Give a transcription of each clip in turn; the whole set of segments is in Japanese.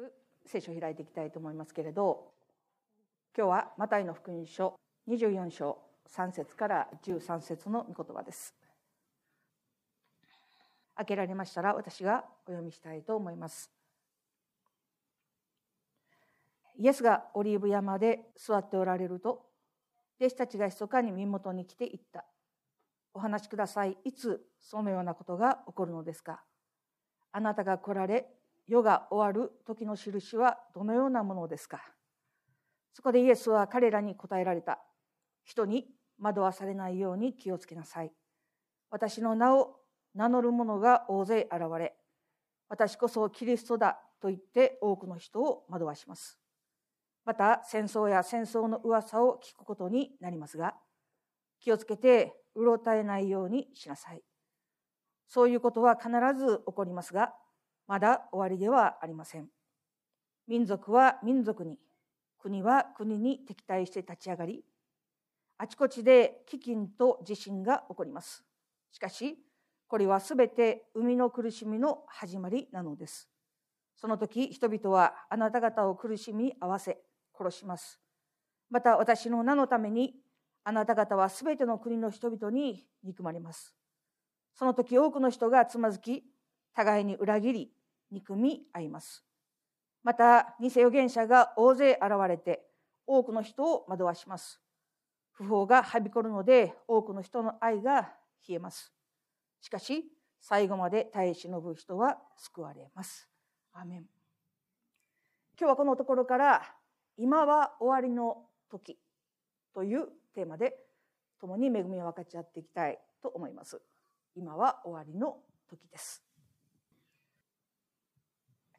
く聖書を開いていきたいと思いますけれど今日はマタイの福音書24章3節から13節の御言葉です。開けられましたら私がお読みしたいと思います。イエスがオリーブ山で座っておられると弟子たちが密かに身元に来て言った。お話しください。いつそのようなことが起こるのですか。あなたが来られ世が終わる時の印はどのようなものですか？そこでイエスは彼らに答えられた。人に惑わされないように気をつけなさい。私の名を名乗る者が大勢現れ私こそキリストだと言って多くの人を惑わします。また戦争や戦争の噂を聞くことになりますが気をつけてうろたえないようにしなさい。そういうことは必ず起こりますがまだ終わりではありません。民族は民族に、国は国に敵対して立ち上がり、あちこちで飢饉と地震が起こります。しかし、これはすべて海の苦しみの始まりなのです。その時、人々はあなた方を苦しみ合わせ、殺します。また私の名のために、あなた方はすべての国の人々に憎まれます。その時多くの人がつまずき、互いに裏切り、憎み合います。また、偽預言者が大勢現れて、多くの人を惑わします。不法がはびこるので、多くの人の愛が冷えます。しかし、最後まで耐え忍ぶ人は救われます。アメン。今日はこのところから、今は終わりの時というテーマで、共に恵みを分かち合っていきたいと思います。今は終わりの時です。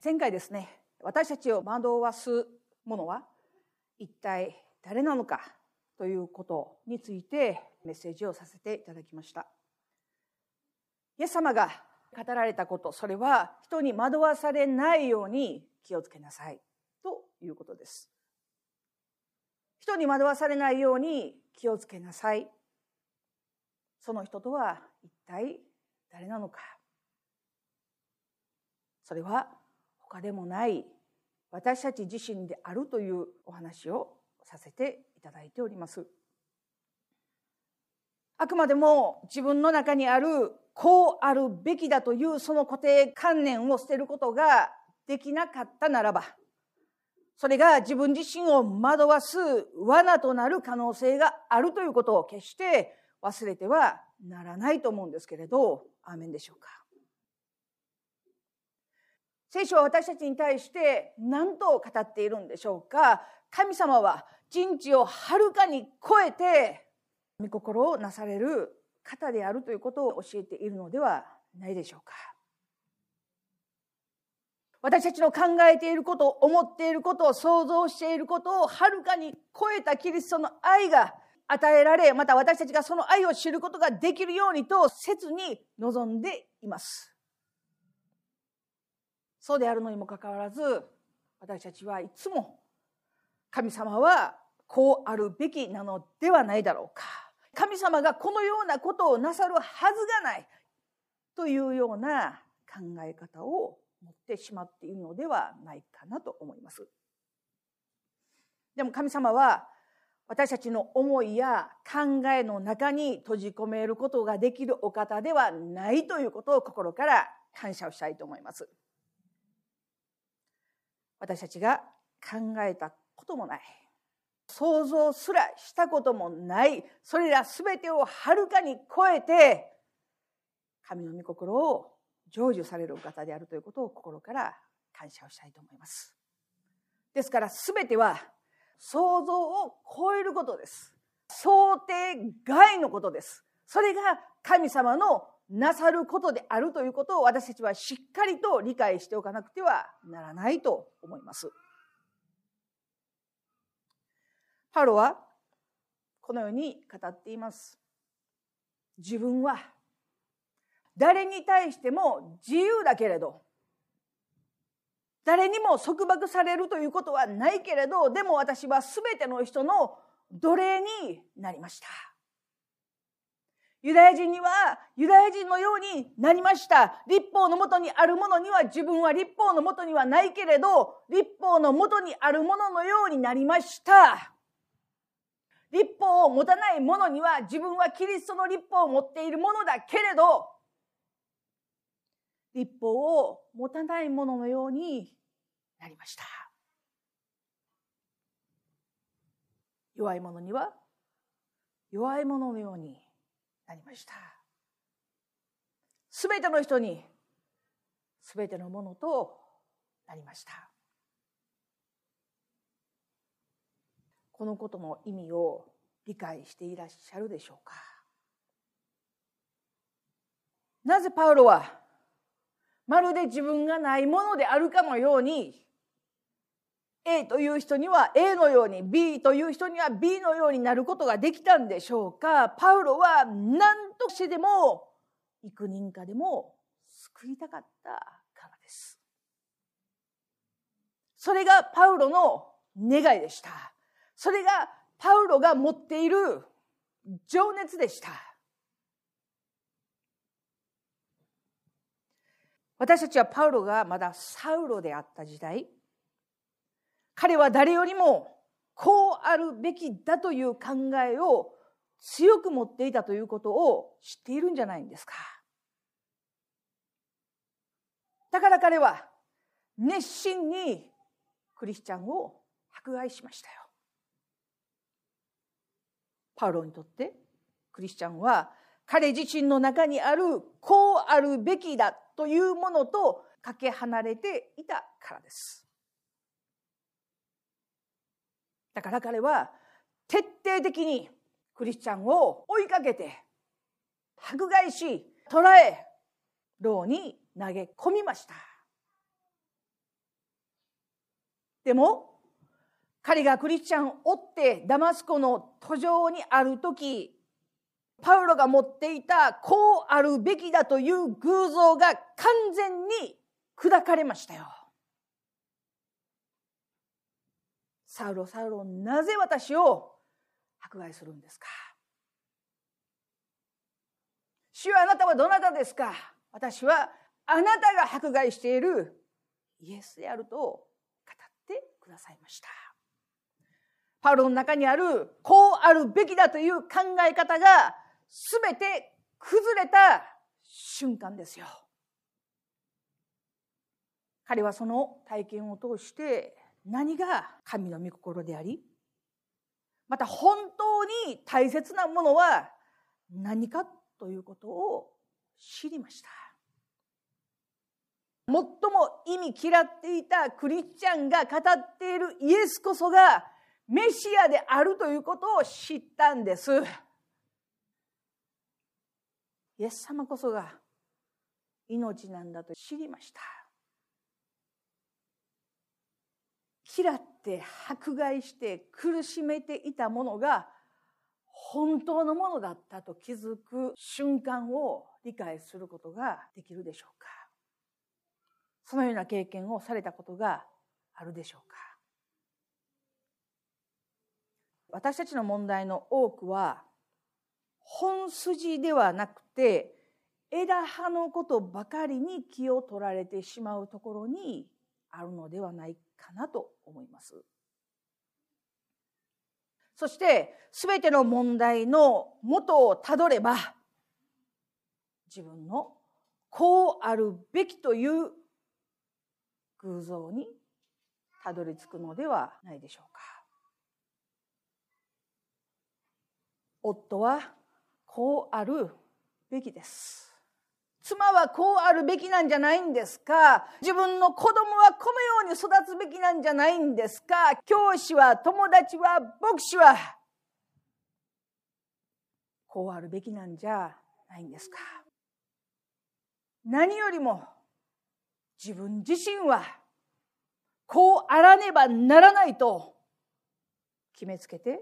前回ですね私たちを惑わすものは一体誰なのかということについてメッセージをさせていただきました。イエス様が語られたことそれは人に惑わされないように気をつけなさいということです。人に惑わされないように気をつけなさい。その人とは一体誰なのか。それは他でもない私たち自身であるというお話をさせていただいております。あくまでも自分の中にあるこうあるべきだというその固定観念を捨てることができなかったならばそれが自分自身を惑わす罠となる可能性があるということを決して忘れてはならないと思うんですけれどアーメンでしょうか聖書は私たちに対して何と語っているんでしょうか？神様は人知をはるかに超えて御心をなされる方であるということを教えているのではないでしょうか？私たちの考えていること思っていること想像していることをはるかに超えたキリストの愛が与えられまた私たちがその愛を知ることができるようにと切に望んでいます。そうであるのにもかかわらず私たちはいつも神様はこうあるべきなのではないだろうか神様がこのようなことをなさるはずがないというような考え方を持ってしまっているのではないかなと思います。でも神様は私たちの思いや考えの中に閉じ込めることができるお方ではないということを心から感謝をしたいと思います。私たちが考えたこともない想像すらしたこともないそれら全てをはるかに超えて神の御心を成就されるお方であるということを心から感謝をしたいと思います。ですから全ては想像を超えることです。想定外のことです。それが神様のなさることであるということを私たちはしっかりと理解しておかなくてはならないと思います。パロはこのように語っています。自分は誰に対しても自由だけれど誰にも束縛されるということはないけれどでも私は全ての人の奴隷になりました。ユダヤ人にはユダヤ人のようになりました。立法のもとにあるものには自分は立法のもとにはないけれど、立法のもとにあるもののようになりました。立法を持たない者には自分はキリストの立法を持っているものだけれど、立法を持たない者のようになりました。弱い者には弱い者のようになりました。すべての人にすべてのものとなりました。このことの意味を理解していらっしゃるでしょうかなぜパウロはまるで自分がないものであるかのように A という人には A のように B という人には B のようになることができたんでしょうかパウロは何としてでも幾人かでも救いたかったからです。それがパウロの願いでした。それがパウロが持っている情熱でした。私たちはパウロがまだサウロであった時代彼は誰よりもこうあるべきだという考えを強く持っていたということを知っているんじゃないんですか。だから彼は熱心にクリスチャンを迫害しましたよ。パウロにとってクリスチャンは彼自身の中にあるこうあるべきだというものとかけ離れていたからです。だから彼は徹底的にクリスチャンを追いかけて迫害し捕らえ牢に投げ込みましたでも彼がクリスチャンを追ってダマスコの途上にある時パウロが持っていたこうあるべきだという偶像が完全に砕かれましたよ。サウロ、サウロ、なぜ私を迫害するんですか？主はあなたはどなたですか？私はあなたが迫害しているイエスであると語ってくださいました。パウロの中にあるこうあるべきだという考え方が全て崩れた瞬間ですよ。彼はその体験を通して何が神の御心でありまた本当に大切なものは何かということを知りました。最も意味嫌っていたクリスチャンが語っているイエスこそがメシアであるということを知ったんです。イエス様こそが命なんだと知りました。嫌って迫害して苦しめていたものが本当のものだったと気づく瞬間を理解することができるでしょうか。そのような経験をされたことがあるでしょうか。私たちの問題の多くは本筋ではなくて枝葉のことばかりに気を取られてしまうところにあるのではないかなと思います。そして全ての問題の元をたどれば自分のこうあるべきという偶像にたどり着くのではないでしょうか。夫はこうあるべきです。妻はこうあるべきなんじゃないんですか？自分の子供はこのように育つべきなんじゃないんですか？教師は友達は牧師はこうあるべきなんじゃないんですか？何よりも自分自身はこうあらねばならないと決めつけて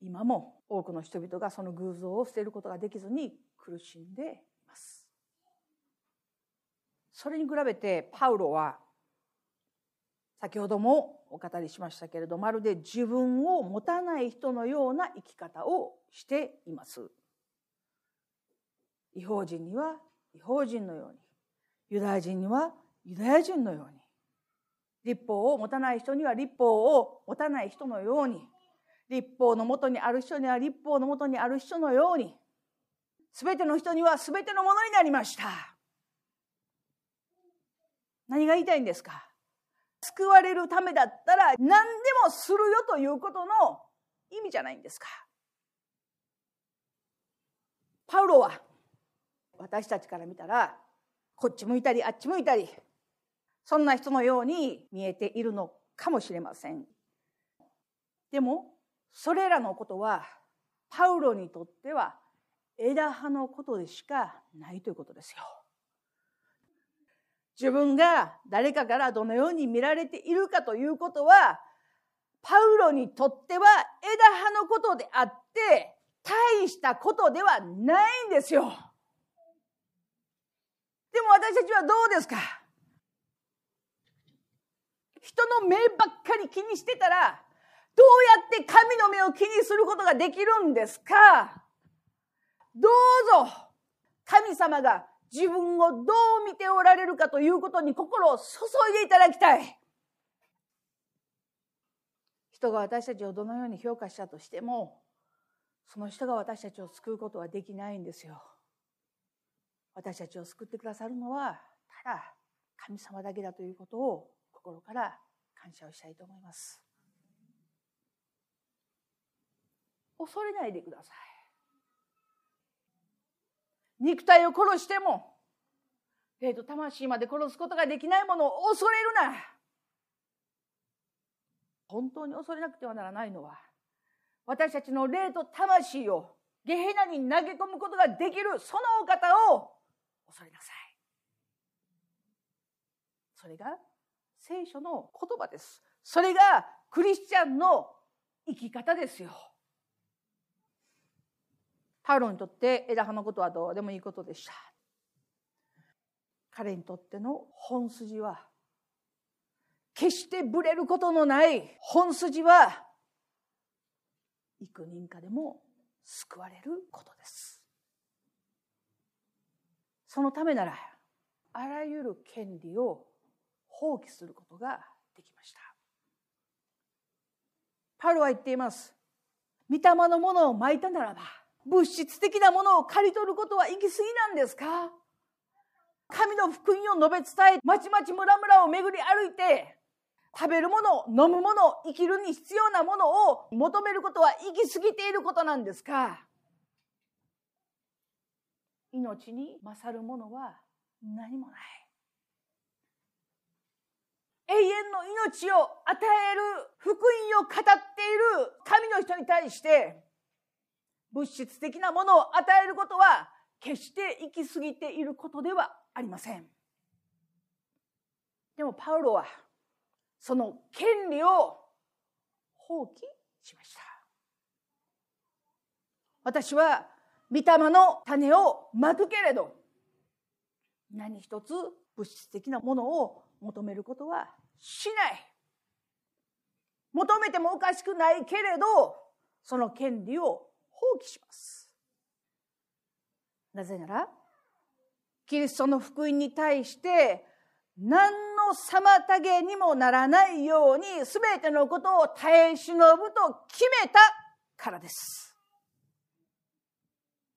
今も多くの人々がその偶像を捨てることができずに苦しんでそれに比べてパウロは先ほどもお語りしましたけれどまるで自分を持たない人のような生き方をしています。違法人には違法人のようにユダヤ人にはユダヤ人のように立法を持たない人には立法を持たない人のように立法のもとにある人には立法のもとにある人のように全ての人には全てのものになりました何が言いたいんですか？救われるためだったら何でもするよということの意味じゃないんですか？パウロは私たちから見たらこっち向いたりあっち向いたりそんな人のように見えているのかもしれません。でもそれらのことはパウロにとっては枝葉のことでしかないということですよ。自分が誰かからどのように見られているかということはパウロにとっては枝葉のことであって大したことではないんですよ。でも私たちはどうですか？人の目ばっかり気にしてたらどうやって神の目を気にすることができるんですか？どうぞ神様が自分をどう見ておられるかということに心を注いでいただきたい。人が私たちをどのように評価したとしてもその人が私たちを救うことはできないんですよ。私たちを救ってくださるのはただ神様だけだということを心から感謝をしたいと思います。恐れないでください。肉体を殺しても霊と魂まで殺すことができないものを恐れるな。本当に恐れなくてはならないのは私たちの霊と魂をゲヘナに投げ込むことができるそのお方を恐れなさい。それが聖書の言葉です。それがクリスチャンの生き方ですよ。パウロにとって枝葉のことはどう？でもいいことでした。彼にとっての本筋は決してぶれることのない本筋は幾人かでも救われることです。そのためならあらゆる権利を放棄することができました。パウロは言っています。御霊のものをまいたならば物質的なものを刈り取ることは行き過ぎなんですか？神の福音を述べ伝え、まちまち村々を巡り歩いて、食べるもの、飲むもの、生きるに必要なものを求めることは行き過ぎていることなんですか？命に勝るものは何もない。永遠の命を与える福音を語っている神の人に対して物質的なものを与えることは決して行き過ぎていることではありません。でもパウロはその権利を放棄しました。私は御霊の種をまくけれど何一つ物質的なものを求めることはしない。求めてもおかしくないけれどその権利を放棄します。なぜなら、キリストの福音に対して何の妨げにもならないように全てのことを耐え忍ぶと決めたからです。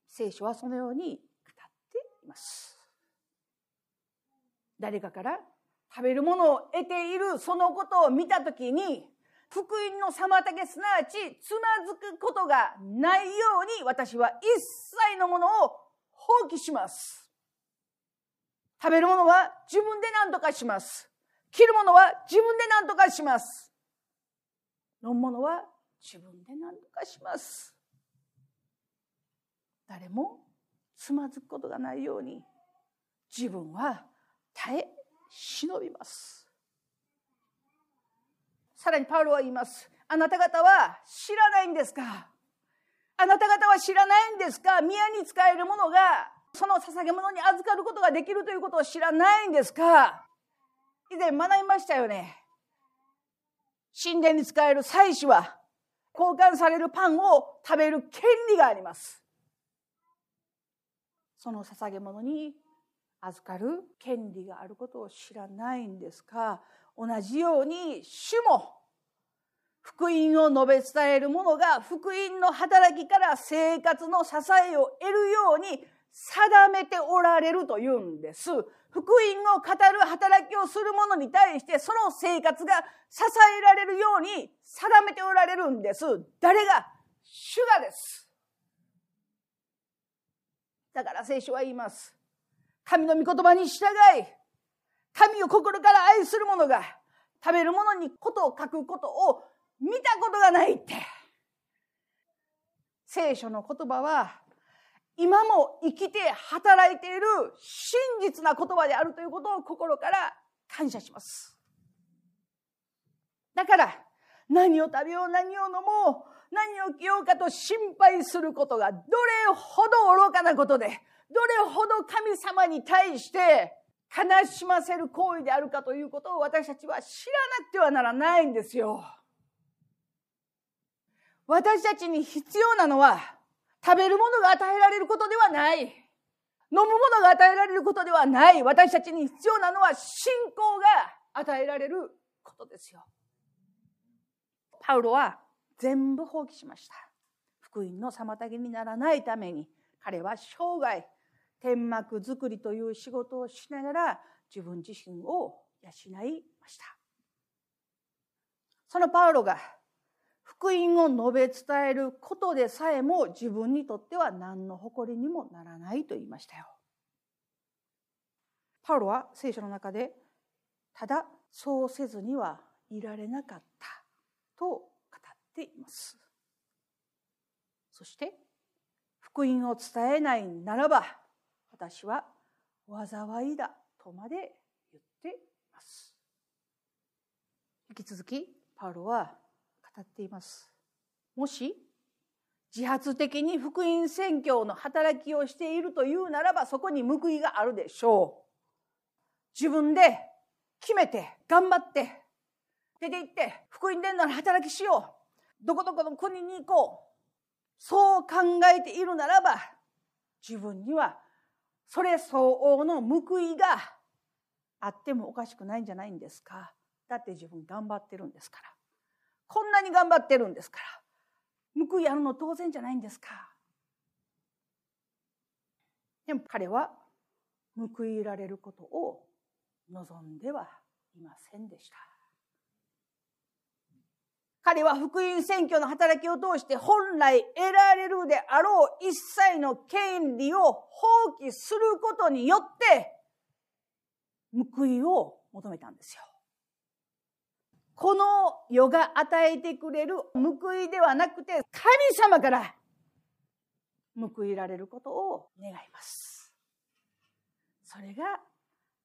聖書はそのように語っています。誰かから食べるものを得ているそのことを見たときに福音の妨げすなわちつまずくことがないように私は一切のものを放棄します。食べるものは自分で何とかします。着るものは自分で何とかします。飲むものは自分で何とかします。誰もつまずくことがないように自分は耐え忍びます。さらにパウロは言います。あなた方は知らないんですか？あなた方は知らないんですか？宮に使えるものがその捧げ物に預かることができるということを知らないんですか？以前学びましたよね。神殿に使える祭司は交換されるパンを食べる権利があります。その捧げ物に預かる権利があることを知らないんですか？同じように主も福音を述べ伝える者が福音の働きから生活の支えを得るように定めておられるというんです。福音を語る働きをする者に対してその生活が支えられるように定めておられるんです。誰が主がです。だから聖書は言います。神の御言葉に従い、神を心から愛する者が食べるものにことを書くことを見たことがないって。聖書の言葉は今も生きて働いている真実な言葉であるということを心から感謝します。だから何を食べよう何を飲もう何を着ようかと心配することがどれほど愚かなことでどれほど神様に対して悲しませる行為であるかということを私たちは知らなくてはならないんですよ。私たちに必要なのは食べるものが与えられることではない。飲むものが与えられることではない。私たちに必要なのは信仰が与えられることですよ。パウロは全部放棄しました。福音の妨げにならないために彼は生涯天幕作りという仕事をしながら自分自身を養いました。そのパウロが福音を述べ伝えることでさえも自分にとっては何の誇りにもならないと言いましたよ。パウロは聖書の中でただそうせずにはいられなかったと語っています。そして福音を伝えないならば私は災いだとまで言っています。引き続きパウロは語っています。もし自発的に福音宣教の働きをしているというならばそこに報いがあるでしょう。自分で決めて頑張って出て行って福音伝道の働きしよう。どこどこの国に行こう。そう考えているならば自分にはそれ相応の報いがあってもおかしくないんじゃないんですか？だって自分頑張ってるんですから。こんなに頑張ってるんですから報いあるの当然じゃないんですかでも彼は報いられることを望んではいませんでした彼は福音選挙の働きを通して本来得られるであろう一切の権利を放棄することによって報いを求めたんですよ。この世が与えてくれる報いではなくて神様から報いられることを願います。それが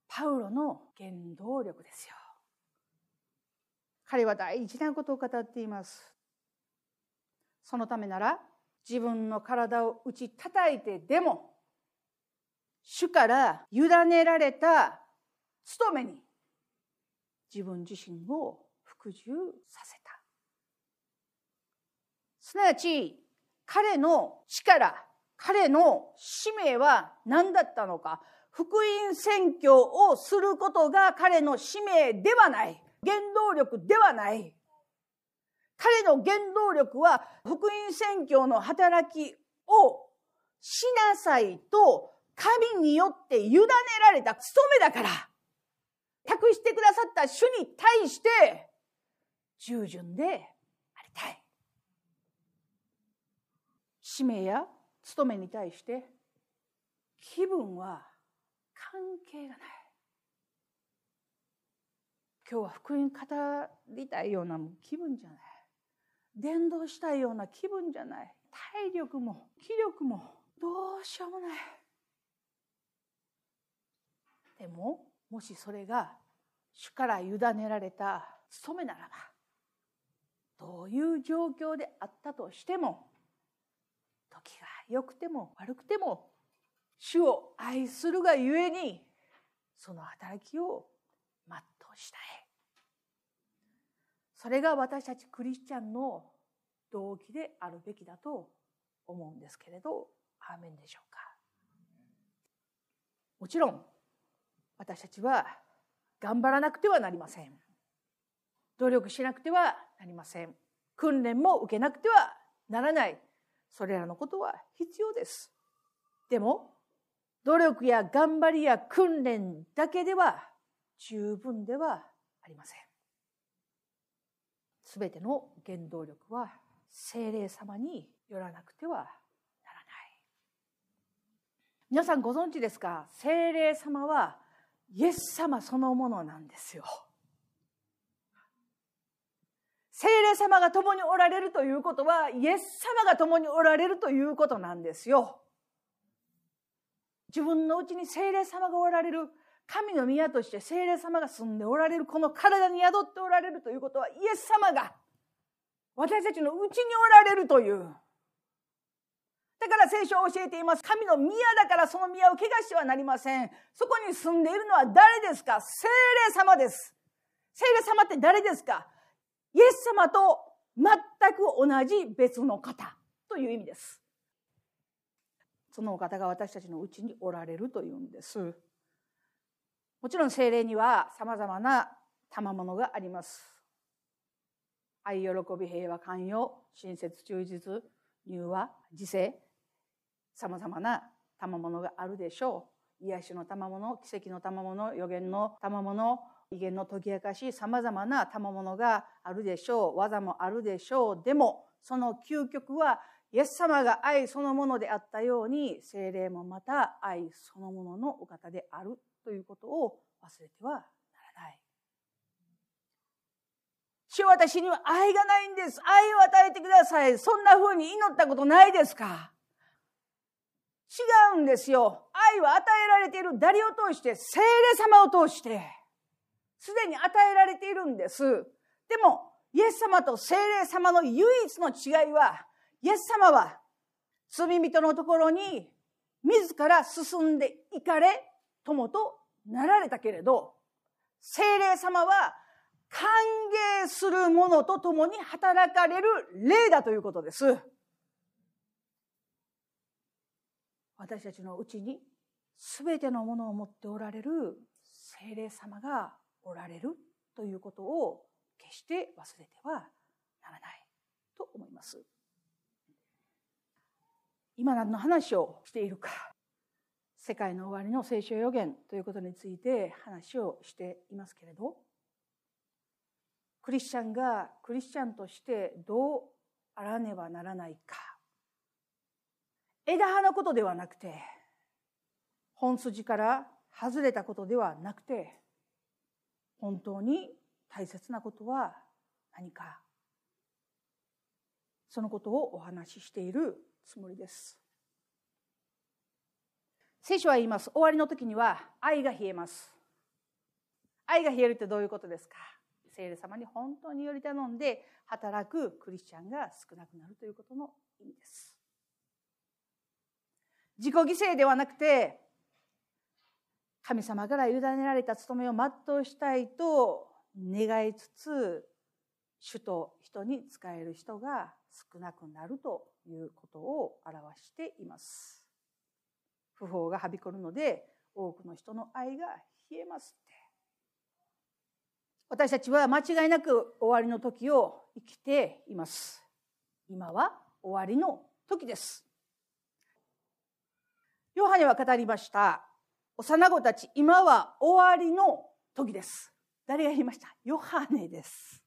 パウロの原動力ですよ。彼は大事なことを語っています。そのためなら自分の体を打ち叩いてでも主から委ねられた務めに自分自身を服従させた。すなわち、彼の力、彼の使命は何だったのか。福音宣教をすることが彼の使命ではない。原動力ではない。彼の原動力は福音宣教の働きをしなさいと神によって委ねられた務めだから。託してくださった主に対して従順でありたい。使命や務めに対して気分は関係がない。今日は福音語りたいような気分じゃない。伝道したいような気分じゃない。体力も気力もどうしようもない。でももしそれが主から委ねられた務めならばどういう状況であったとしても時が良くても悪くても主を愛するがゆえにその働きを全うしたいそれが私たちクリスチャンの動機であるべきだと思うんですけれどアーメンでしょうか。もちろん私たちは頑張らなくてはなりません。努力しなくてはなりません。訓練も受けなくてはならない。それらのことは必要です。でも努力や頑張りや訓練だけでは十分ではありません。すべての原動力は精霊様によらなくてはならない。皆さんご存知ですか？精霊様はイエス様そのものなんですよ。精霊様が共におられるということはイエス様が共におられるということなんですよ。自分のうちに精霊様がおられる神の宮として精霊様が住んでおられるこの体に宿っておられるということはイエス様が私たちのうちにおられるという。だから聖書を教えています。神の宮だからその宮を汚してはなりません。そこに住んでいるのは誰ですか？精霊様です。精霊様って誰ですか？イエス様と全く同じ別の方という意味です。そのお方が私たちのうちにおられるというんです。もちろん精霊には様々な賜物があります。愛、喜び、平和、寛容、親切、忠実、柔和、自制、様々な賜物があるでしょう。癒しの賜物、奇跡の賜物、予言の賜物、威厳の解き明かし、様々な賜物があるでしょう。技もあるでしょう。でも、その究極は、イエス様が愛そのものであったように、精霊もまた愛そのもののお方であるということを忘れてはならない。主は私には愛がないんです。愛を与えてください。そんな風に祈ったことないですか？違うんですよ。愛は与えられている誰を通して、聖霊様を通して、すでに与えられているんです。でも、イエス様と聖霊様の唯一の違いは、イエス様は罪人のところに自ら進んでいかれ、友となられたけれど、精霊様は歓迎する者と共に働かれる霊だということです。私たちのうちに全てのものを持っておられる精霊様がおられるということを決して忘れてはならないと思います。今何の話をしているか世界の終わりの聖書予言ということについて話をしていますけれど。クリスチャンがクリスチャンとしてどうあらねばならないか。枝葉のことではなくて本筋から外れたことではなくて本当に大切なことは何か。そのことをお話ししているつもりです。聖書は言います。終わりの時には愛が冷えます。愛が冷えるってどういうことですか？聖霊様に本当により頼んで働くクリスチャンが少なくなるということの意味です。自己犠牲ではなくて神様から委ねられた務めを全うしたいと願いつつ主と人に仕える人が少なくなるということを表しています。不法がはびこるので多くの人の愛が冷えますって。私たちは間違いなく終わりの時を生きています。今は終わりの時です。ヨハネは語りました。幼子たち今は終わりの時です。誰が言いました？ヨハネです。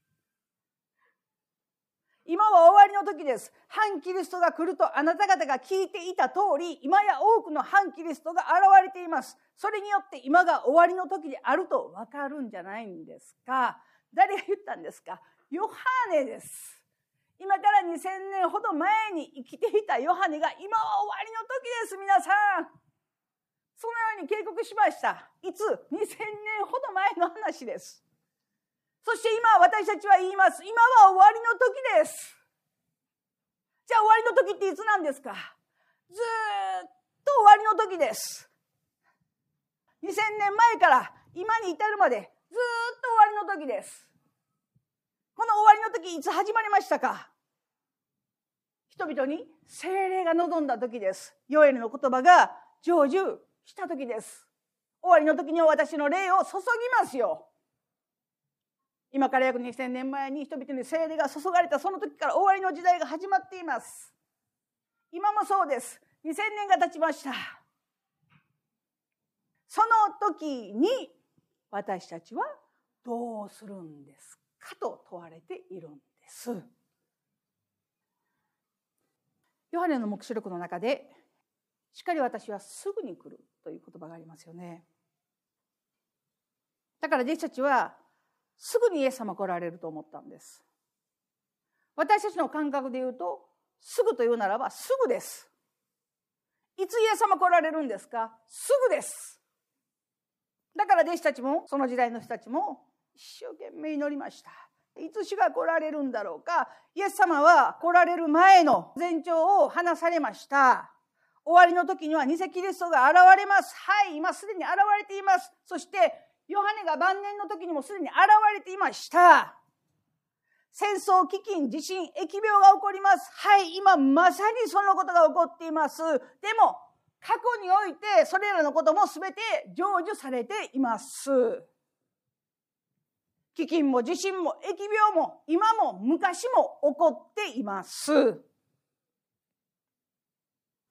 今は終わりの時です。反キリストが来るとあなた方が聞いていた通り、今や多くの反キリストが現れています。それによって今が終わりの時であるとわかるんじゃないんですか。誰が言ったんですか？ヨハネです。今から2000年ほど前に生きていたヨハネが今は終わりの時です、皆さん。そのように警告しました。いつ ?2000 年ほど前の話です。そして今私たちは言います。今は終わりの時です。じゃあ終わりの時っていつなんですか？ずっと終わりの時です。2000年前から今に至るまでずっと終わりの時です。この終わりの時いつ始まりましたか？人々に精霊が望んだ時です。ヨエルの言葉が成就した時です。終わりの時に私の霊を注ぎますよ。今から約2000年前に人々に精霊が注がれたその時から終わりの時代が始まっています。今もそうです。2000年が経ちました。その時に私たちはどうするんですかと問われているんです。ヨハネの黙示録の中で「しっかり私はすぐに来る」という言葉がありますよね。だから弟子たちはすぐにイエス様来られると思ったんです。私たちの感覚で言うとすぐというならばすぐです。いつイエス様来られるんですか？すぐです。だから弟子たちもその時代の人たちも一生懸命祈りました。いつ主が来られるんだろうか？イエス様は来られる前の前兆を話されました。終わりの時には偽キリストが現れます。はい、今すでに現れています。そして、ヨハネが晩年の時にもすでに現れていました。戦争、飢饉、地震、疫病が起こります。はい、今まさにそのことが起こっています。でも、過去においてそれらのことも全て成就されています。飢饉も地震も疫病も今も昔も起こっています。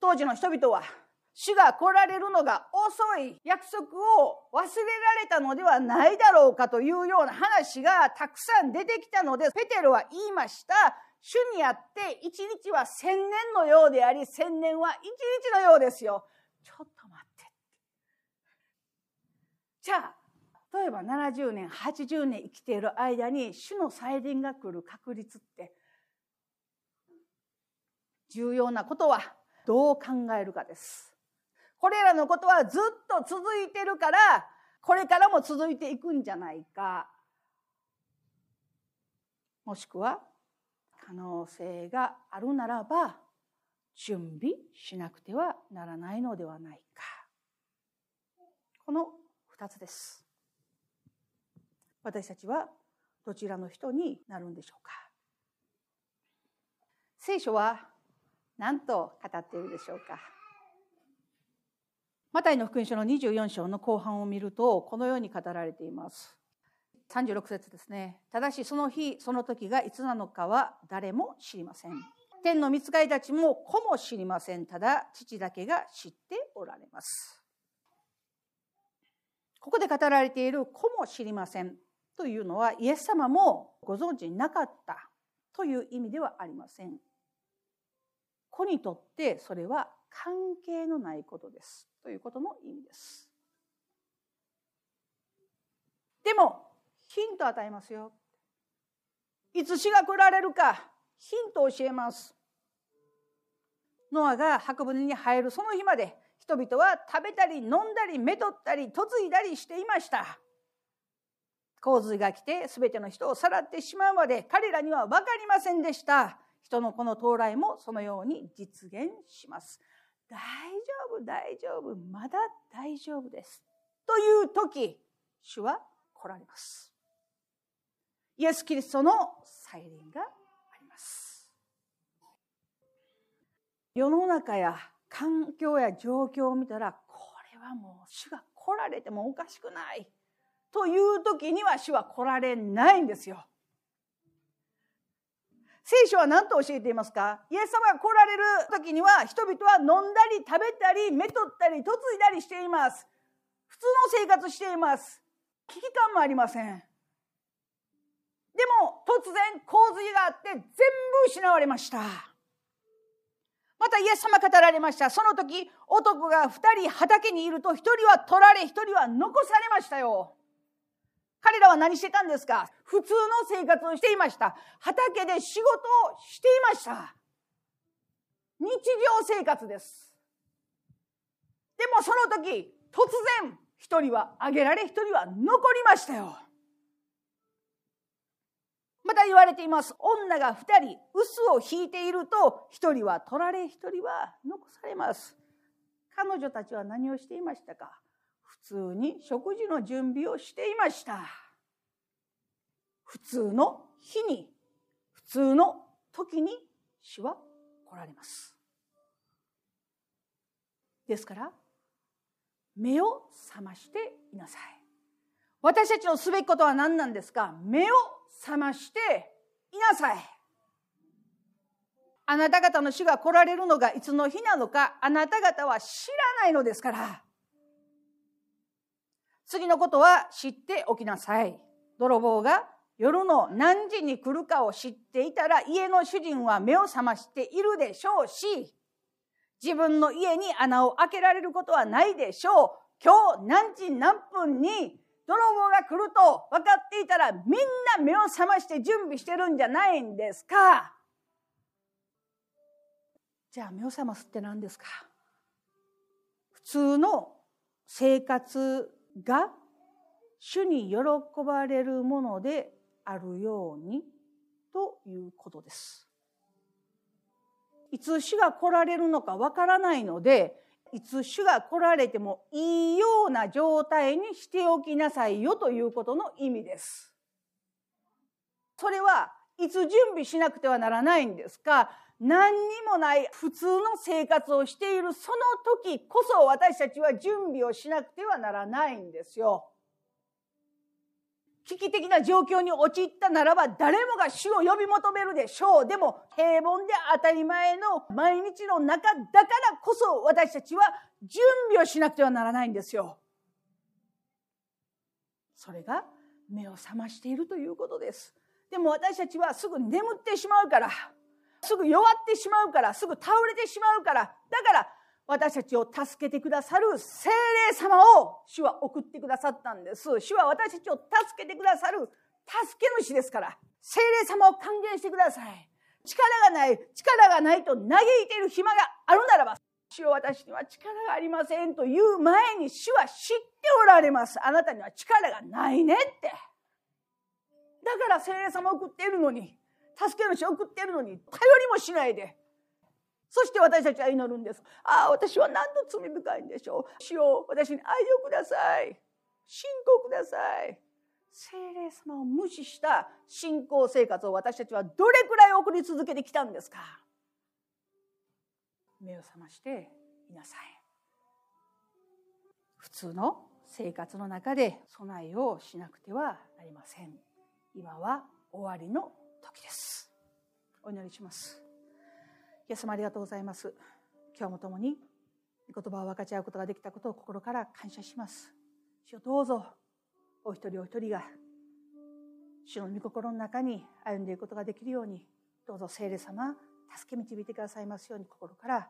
当時の人々は主が来られるのが遅い約束を忘れられたのではないだろうかというような話がたくさん出てきたので、ペテロは言いました。主にあって一日は千年のようであり、千年は一日のようですよ。ちょっと待って。じゃあ、例えば70年、80年生きている間に主の再臨が来る確率って、重要なことはどう考えるかです。これらのことはずっと続いてるから、これからも続いていくんじゃないか。もしくは、可能性があるならば、準備しなくてはならないのではないか。この二つです。私たちはどちらの人になるんでしょうか。聖書は何と語っているでしょうか。マタイの福音書の24章の後半を見るとこのように語られています。36節ですねただしその日その時がいつなのかは誰も知りません。天の御使いたちも子も知りません。ただ父だけが知っておられます。ここで語られている子も知りませんというのはイエス様もご存知なかったという意味ではありません。子にとってそれは関係のないことですということの意味です。でもヒント与えますよ。いつ死が来られるかヒントを教えます。ノアが箱舟に入るその日まで人々は食べたり飲んだりめとったり嫁いだりしていました。洪水が来て全ての人をさらってしまうまで彼らには分かりませんでした。人のこの到来もそのように実現します。大丈夫、大丈夫、まだ大丈夫です。という時、主は来られます。イエス・キリストの再臨があります。世の中や環境や状況を見たら、これはもう主が来られてもおかしくない。という時には主は来られないんですよ。聖書は何と教えていますか？イエス様が来られる時には人々は飲んだり食べたりめとったり嫁いだりしています。普通の生活しています。危機感もありません。でも突然洪水があって全部失われました。またイエス様語られました。その時男が二人畑にいると一人は取られ一人は残されましたよ。彼らは何してたんですか？普通の生活をしていました。畑で仕事をしていました。日常生活です。でもその時、突然、一人は挙げられ、一人は残りましたよ。また言われています。女が二人、臼を引いていると、一人は取られ、一人は残されます。彼女たちは何をしていましたか？通に食事の準備をしていました。普通の日に、普通の時に主は来られます。ですから、目を覚ましていなさい。私たちのすべきことは何なんですか？目を覚ましていなさい。あなた方の主が来られるのがいつの日なのか、あなた方は知らないのですから。次のことは知っておきなさい。泥棒が夜の何時に来るかを知っていたら家の主人は目を覚ましているでしょうし、自分の家に穴を開けられることはないでしょう。今日何時何分に泥棒が来ると分かっていたらみんな目を覚まして準備してるんじゃないんですかじゃあ目を覚ますって何ですか？普通の生活が主に喜ばれるものであるようにということです。いつ主が来られるのかわからないのでいつ主が来られてもいいような状態にしておきなさいよということの意味です。それはいつ準備しなくてはならないんですか？何にもない普通の生活をしているその時こそ私たちは準備をしなくてはならないんですよ。危機的な状況に陥ったならば誰もが主を呼び求めるでしょう。でも平凡で当たり前の毎日の中だからこそ私たちは準備をしなくてはならないんですよ。それが目を覚ましているということです。でも私たちはすぐ眠ってしまうから、すぐ弱ってしまうから、すぐ倒れてしまうから、だから私たちを助けてくださる精霊様を主は送ってくださったんです。主は私たちを助けてくださる助け主ですから、精霊様を還元してください。力がない、力がないと嘆いている暇があるならば、主は私には力がありませんという前に主は知っておられます。あなたには力がないねって。だから精霊様を送っているのに、助け主を送っているのに、頼りもしないで、そして私たちは祈るんです。ああ、私は何の罪深いんでしょう。主よ私に愛をください。信仰ください。精霊様を無視した信仰生活を私たちはどれくらい送り続けてきたんですか目を覚ましていなさい。普通の生活の中で備えをしなくてはなりません。今は終わりの時です。お祈りします。イエス様ありがとうございます。今日も共に言葉を分かち合うことができたことを心から感謝します。主よどうぞお一人お一人が主の御心の中に歩んでいくことができるようにどうぞ聖霊様助け導いてくださいますように心から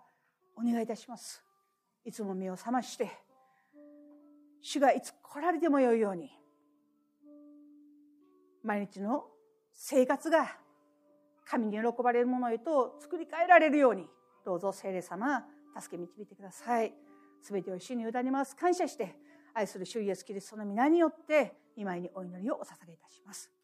お願いいたします。いつも目を覚まして主がいつ来られてもよいように毎日の生活が神に喜ばれるものへと作り変えられるように。どうぞ聖霊様助け導いてください。全てを主に委ねます。感謝して愛する主イエスキリストの皆によって今にお祈りをお捧げいたします。